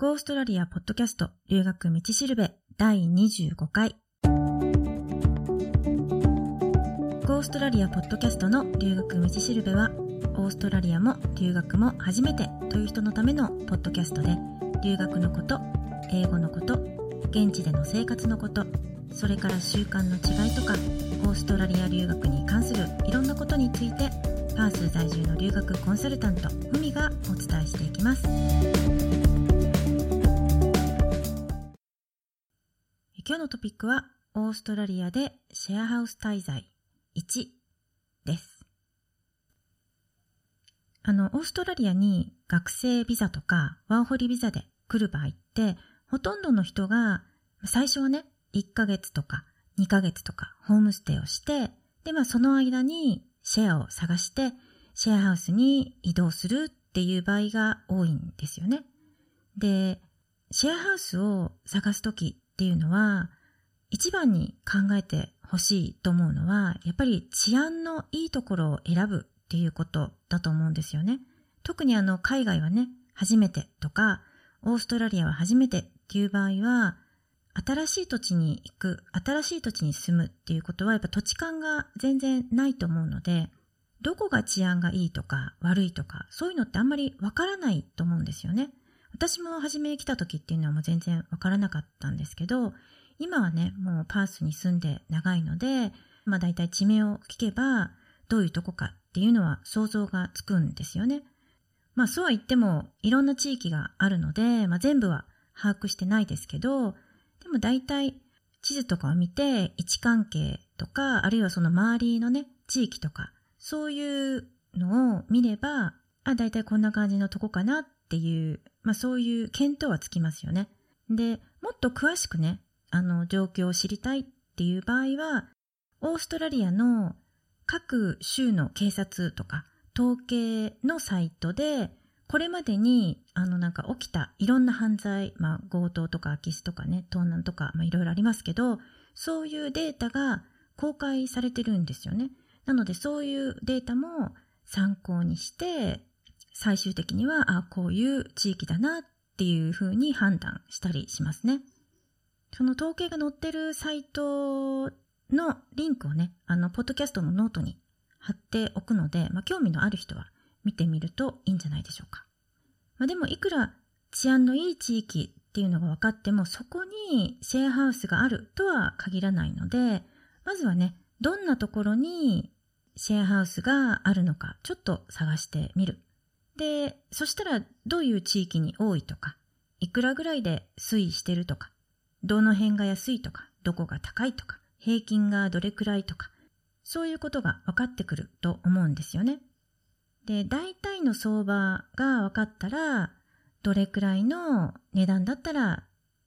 ゴーストラリアポッドキャスト留学道しるべ第25回。ゴーストラリアポッドキャストの留学道しるべは、オーストラリアも留学も初めてという人のためのポッドキャストで、留学のこと、英語のこと、現地での生活のこと、それから習慣の違いとか、オーストラリア留学に関するいろんなことについて、パース在住の留学コンサルタント、ふみがお伝えしていきます。今日のトピックは、オーストラリアでシェアハウス滞在1です。あの、オーストラリアに学生ビザとかワーホリビザで来る場合って、ほとんどの人が最初はね、1ヶ月とか2ヶ月とかホームステイをして、で、まあその間にシェアを探して、シェアハウスに移動するっていう場合が多いんですよね。で、シェアハウスを探すときっていうのは、一番に考えてほしいと思うのは、やっぱり治安のいいところを選ぶっていうことだと思うんですよね。特にあの海外はね、初めてとか、オーストラリアは初めてっていう場合は、新しい土地に行く、新しい土地に住むっていうことはやっぱ土地勘が全然ないと思うので、どこが治安がいいとか悪いとか、そういうのってあんまりわからないと思うんですよね。私も初め来た時っていうのはもう全然わからなかったんですけど、今はね、もうパースに住んで長いので、まあ大体地名を聞けば、どういうとこかっていうのは想像がつくんですよね。まあそうは言っても、いろんな地域があるので、まあ全部は把握してないですけど、でも大体地図とかを見て位置関係とか、あるいはその周りのね、地域とか、そういうのを見れば、あ、大体こんな感じのとこかなっていう、まあそういう見当はつきますよね。で、もっと詳しくね、あの状況を知りたいっていう場合は、オーストラリアの各州の警察とか統計のサイトでこれまでに、あのなんか起きたいろんな犯罪、まあ強盗とか空き巣とかね、盗難とか、まあいろいろありますけど、そういうデータが公開されてるんですよね。なのでそういうデータも参考にして、最終的には、あ、こういう地域だなっていうふうに判断したりしますね。その統計が載ってるサイトのリンクをね、あの、ポッドキャストのノートに貼っておくので、まあ、興味のある人は見てみるといいんじゃないでしょうか。まあ、でもいくら治安のいい地域っていうのが分かってもそこにシェアハウスがあるとは限らないのでまずはねどんなところにシェアハウスがあるのかちょっと探してみる。で、そしたらどういう地域に多いとか、いくらぐらいで推移してるとか、どの辺が安いとか、どこが高いとか、平均がどれくらいとか、そういうことが分かってくると思うんですよね。で、大体の相場が分かったら、どれくらいの値段だったら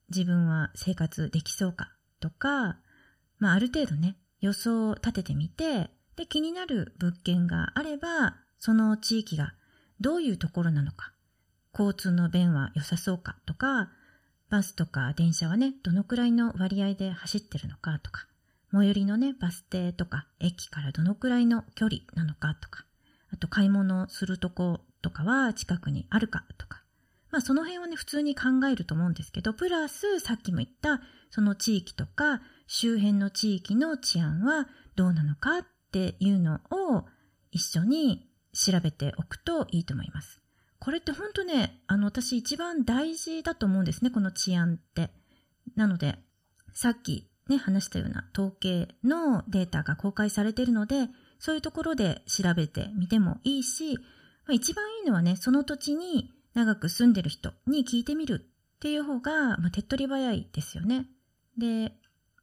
自分は生活できそうかとか、まあある程度ね、予想を立ててみて、で、気になる物件があれば、その地域がどういうところなのか、交通の便は良さそうかとか、バスとか電車はね、どのくらいの割合で走ってるのかとか、最寄りのね、バス停とか駅からどのくらいの距離なのかとか、あと買い物するとことかは近くにあるかとか。まあその辺はね、普通に考えると思うんですけど、プラスさっきも言ったその地域とか周辺の地域の治安はどうなのかっていうのを一緒に調べておくといいと思います。これって本当ね、あの私一番大事だと思うんですね、この治安って。なので、さっきね、話したような統計のデータが公開されているので、そういうところで調べてみてもいいし、まあ、一番いいのはね、その土地に長く住んでる人に聞いてみるっていう方が、まあ、手っ取り早いですよね。で、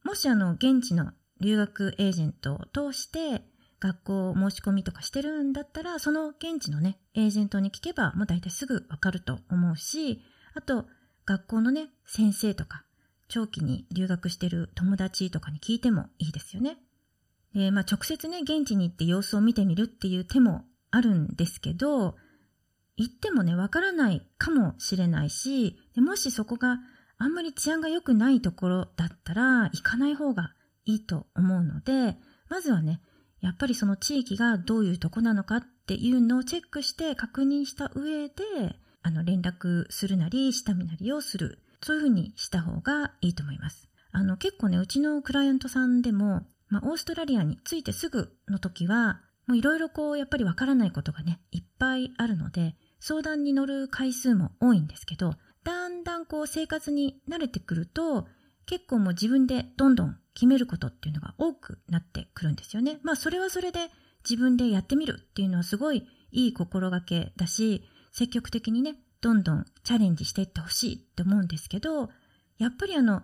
もしあの、現地の留学エージェントを通して学校申し込みとかしてるんだったら、その現地のね、エージェントに聞けばもう大体すぐわかると思うし、あと、学校のね、先生とか、長期に留学してる友達とかに聞いてもいいですよね。で、まあ、直接ね、現地に行って様子を見てみるっていう手もあるんですけど、行ってもね、わからないかもしれないし、でもしそこがあんまり治安が良くないところだったら、行かない方がいいと思うので、まずはね、やっぱりその地域がどういうとこなのかっていうのをチェックして確認した上で、あの連絡するなり、下見なりをする。そういうふうにした方がいいと思います。あの結構ね、うちのクライアントさんでも、まあ、オーストラリアに着いてすぐの時は、もういろいろこう、やっぱりわからないことがね、いっぱいあるので、相談に乗る回数も多いんですけど、だんだんこう生活に慣れてくると、結構もう自分でどんどん決めることっていうのが多くなってくるんですよね。まあそれはそれで自分でやってみるっていうのはすごいいい心がけだし、積極的にね、どんどんチャレンジしていってほしいって思うんですけど、やっぱりあの、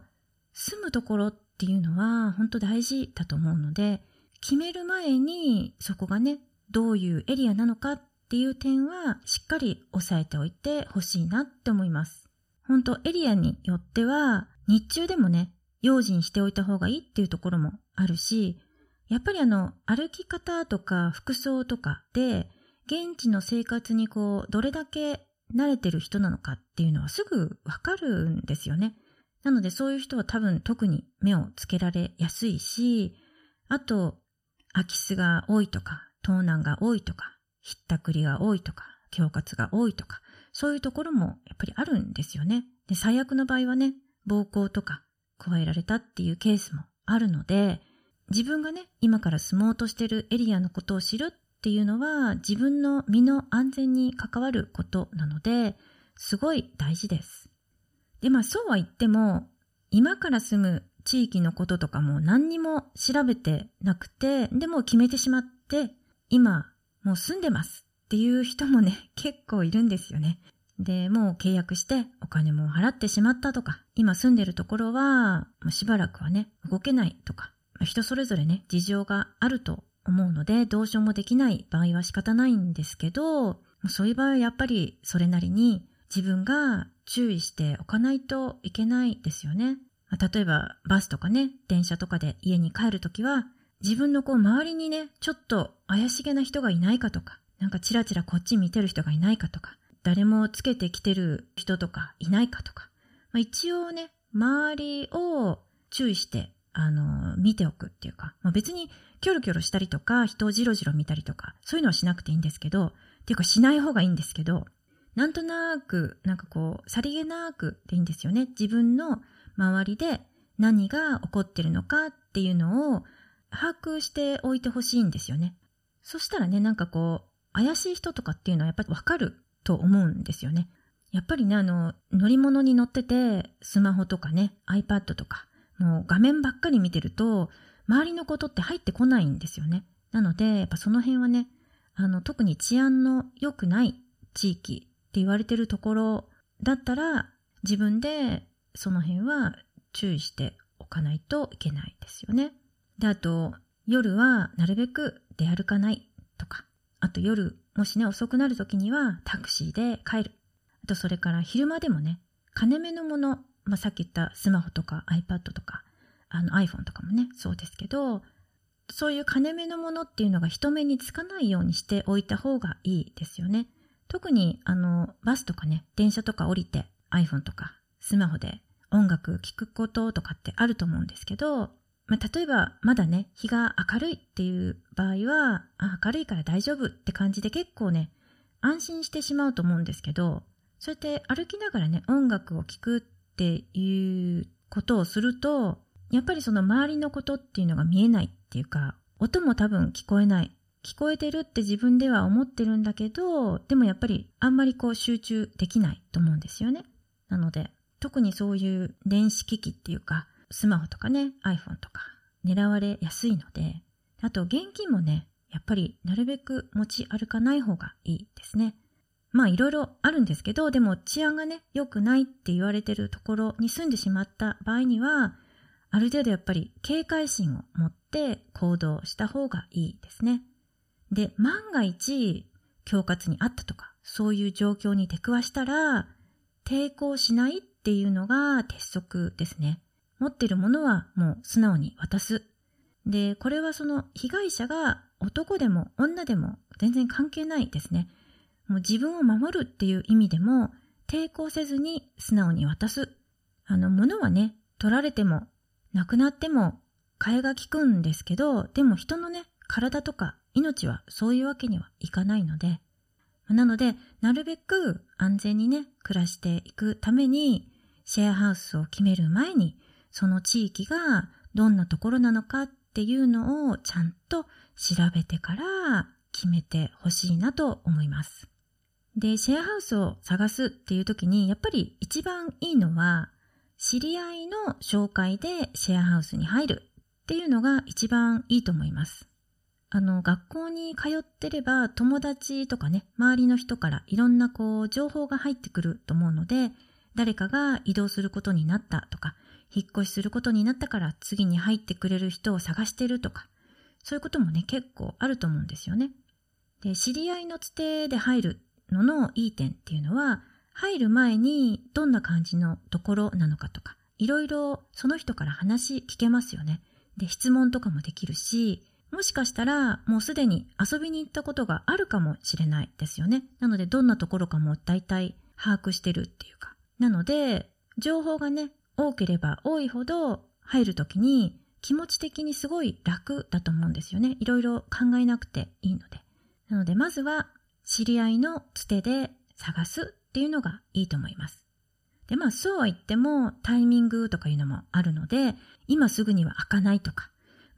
住むところっていうのは本当大事だと思うので、決める前にそこがね、どういうエリアなのかっていう点はしっかり押さえておいてほしいなって思います。本当エリアによっては日中でもね、用心しておいた方がいいっていうところもあるし、やっぱりあの、歩き方とか服装とかで、現地の生活にこう、どれだけ慣れてる人なのかっていうのはすぐわかるんですよね。なのでそういう人は多分特に目をつけられやすいし、あと、空き巣が多いとか、盗難が多いとか、ひったくりが多いとか、恐喝が多いとか、そういうところもやっぱりあるんですよね。で、最悪の場合はね、暴行とか加えられたっていうケースもあるので、自分がね、今から住もうとしてるエリアのことを知るっていうのは自分の身の安全に関わることなので、すごい大事です。で、まあそうは言っても、今から住む地域のこととかも何にも調べてなくて、でも決めてしまって、今もう住んでますっていう人もね、結構いるんですよね。で、もう契約してお金も払ってしまったとか、今住んでるところは、もうしばらくはね、動けないとか、人それぞれね、事情があると思うので、どうしようもできない場合は仕方ないんですけど、そういう場合はやっぱりそれなりに自分が注意しておかないといけないですよね。例えばバスとかね、電車とかで家に帰るときは、自分のこう周りにね、ちょっと怪しげな人がいないかとか、なんかチラチラこっち見てる人がいないかとか、誰もつけてきてる人とかいないかとか、まあ、一応ね、周りを注意して、あの、見ておくっていうか、まあ、別にキョロキョロしたりとか、人をじろじろ見たりとか、そういうのはしなくていいんですけど、っていうかしない方がいいんですけど、なんとなく、なんかこう、さりげなくでいいんですよね。自分の周りで何が起こってるのかっていうのを把握しておいてほしいんですよね。そしたらね、なんかこう、怪しい人とかっていうのはやっぱりわかると思うんですよね。やっぱりね、あの、乗り物に乗ってて、スマホとかね、iPad とか、もう画面ばっかり見てると、周りのことって入ってこないんですよね。なので、やっぱその辺はね、あの、特に治安の良くない地域って言われてるところだったら、自分でその辺は注意しておかないといけないですよね。で、あと、夜はなるべく出歩かないとか、あと夜、もしね、遅くなる時にはタクシーで帰る。あと、それから昼間でもね、金目のもの、まあ、さっき言ったスマホとか iPad とか、あの iPhone とかもね、そうですけど、そういう金目のものっていうのが人目につかないようにしておいた方がいいですよね。特に、あの、バスとかね、電車とか降りて iPhone とかスマホで音楽聴くこととかってあると思うんですけど、まあ、例えばまだね、日が明るいっていう場合は、あ明るいから大丈夫って感じで結構ね、安心してしまうと思うんですけど、そうやって歩きながらね、音楽を聴くっていうことをすると、やっぱりその周りのことっていうのが見えないっていうか、音も多分聞こえない。聞こえてるって自分では思ってるんだけど、でもやっぱりあんまりこう集中できないと思うんですよね。なので、特にそういう電子機器っていうか、スマホとかね、iPhone とか狙われやすいので、あと現金もね、やっぱりなるべく持ち歩かない方がいいですね。まあいろいろあるんですけど、でも治安がね、良くないって言われてるところに住んでしまった場合には、ある程度やっぱり警戒心を持って行動した方がいいですね。で、万が一、恐喝にあったとか、そういう状況に出くわしたら、抵抗しないっていうのが鉄則ですね。持ってるものはもう素直に渡す。で、これはその被害者が男でも女でも全然関係ないですね。もう自分を守るっていう意味でも抵抗せずに素直に渡す。あの、物はね、取られても、なくなっても、替えが利くんですけど、でも人のね、体とか命はそういうわけにはいかないので、なので、なるべく安全にね、暮らしていくために、シェアハウスを決める前に、その地域がどんなところなのかっていうのをちゃんと調べてから決めてほしいなと思います。で、シェアハウスを探すっていう時に、やっぱり一番いいのは、知り合いの紹介でシェアハウスに入るっていうのが一番いいと思います。あの、学校に通ってれば友達とかね、周りの人からいろんなこう情報が入ってくると思うので、誰かが移動することになったとか、引っ越しすることになったから次に入ってくれる人を探してるとか、そういうこともね、結構あると思うんですよね。で、知り合いのつてで入るののいい点っていうのは、入る前にどんな感じのところなのかとか、いろいろその人から話聞けますよね。で、質問とかもできるし、もしかしたらもうすでに遊びに行ったことがあるかもしれないですよね。なのでどんなところかも大体把握してるっていうか。なので、情報がね、多ければ多いほど入るときに気持ち的にすごい楽だと思うんですよね。いろいろ考えなくていいので。なのでまずは知り合いのつてで探すっていうのがいいと思います。で、まあそうは言ってもタイミングとかいうのもあるので、今すぐには開かないとか、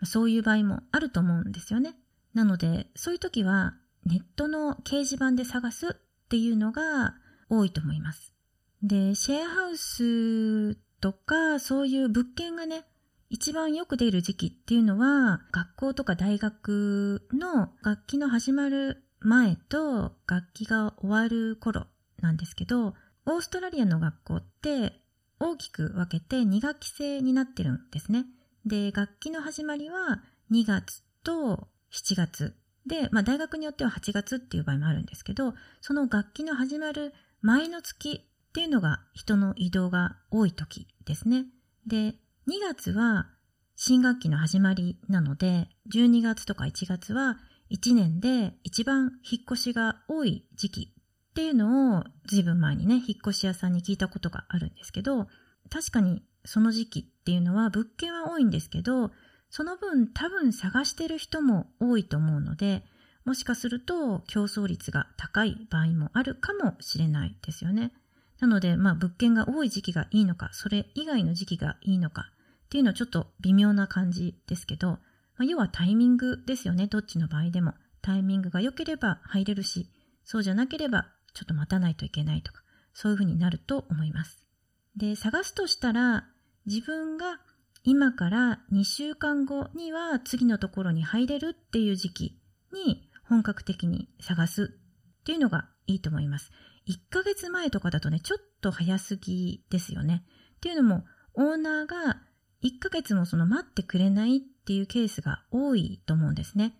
そういう場合もあると思うんですよね。なので、そういう時はネットの掲示板で探すっていうのが多いと思います。で、シェアハウスとかそういう物件がね、一番よく出る時期っていうのは、学校とか大学の楽器の始まる前と楽器が終わる頃なんですけど、オーストラリアの学校って大きく分けて2学期制になってるんですね。で、楽器の始まりは2月と7月。で、まあ大学によっては8月っていう場合もあるんですけど、その楽器の始まる前の月っていうのが人の移動が多い時ですね。で、2月は新学期の始まりなので、12月とか1月は1年で一番引っ越しが多い時期っていうのを随分前にね、引っ越し屋さんに聞いたことがあるんですけど、確かにその時期っていうのは物件は多いんですけど、その分多分探してる人も多いと思うので、もしかすると競争率が高い場合もあるかもしれないですよね。なので、まあ物件が多い時期がいいのか、それ以外の時期がいいのかっていうのはちょっと微妙な感じですけど、まあ、要はタイミングですよね。どっちの場合でも。タイミングが良ければ入れるし、そうじゃなければちょっと待たないといけないとか、そういうふうになると思います。で、探すとしたら、自分が今から2週間後には次のところに入れるっていう時期に本格的に探すっていうのがいいと思います。1ヶ月前とかだとね、ちょっと早すぎですよね。っていうのも、オーナーが1ヶ月もその待ってくれないっていうケースが多いと思うんですね。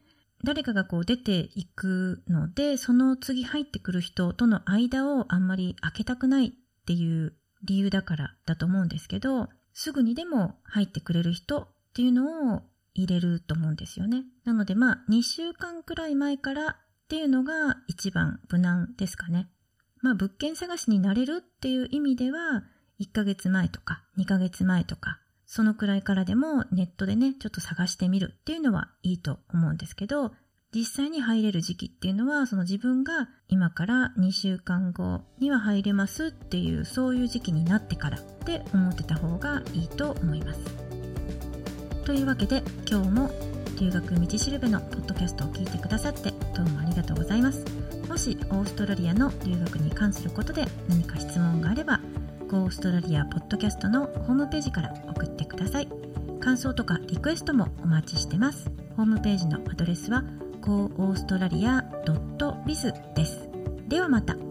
誰かがこう出ていくので、その次入ってくる人との間をあんまり開けたくないっていう理由だからだと思うんですけど、すぐにでも入ってくれる人っていうのを入れると思うんですよね。なのでまあ2週間くらい前からっていうのが一番無難ですかね。まあ物件探しになれるっていう意味では1ヶ月前とか2ヶ月前とかそのくらいからでもネットでね、ちょっと探してみるっていうのはいいと思うんですけど、実際に入れる時期っていうのは、その自分が今から2週間後には入れますっていう、そういう時期になってからって思ってた方がいいと思います。というわけで、今日も留学道しるべのポッドキャストを聞いてくださってどうもありがとうございます。もしオーストラリアの留学に関することで何か質問があれば、オーストラリアポッドキャストのホームページから送ってください。感想とかリクエストもお待ちしてます。ホームページのアドレスは goaustralia.biz です。ではまた。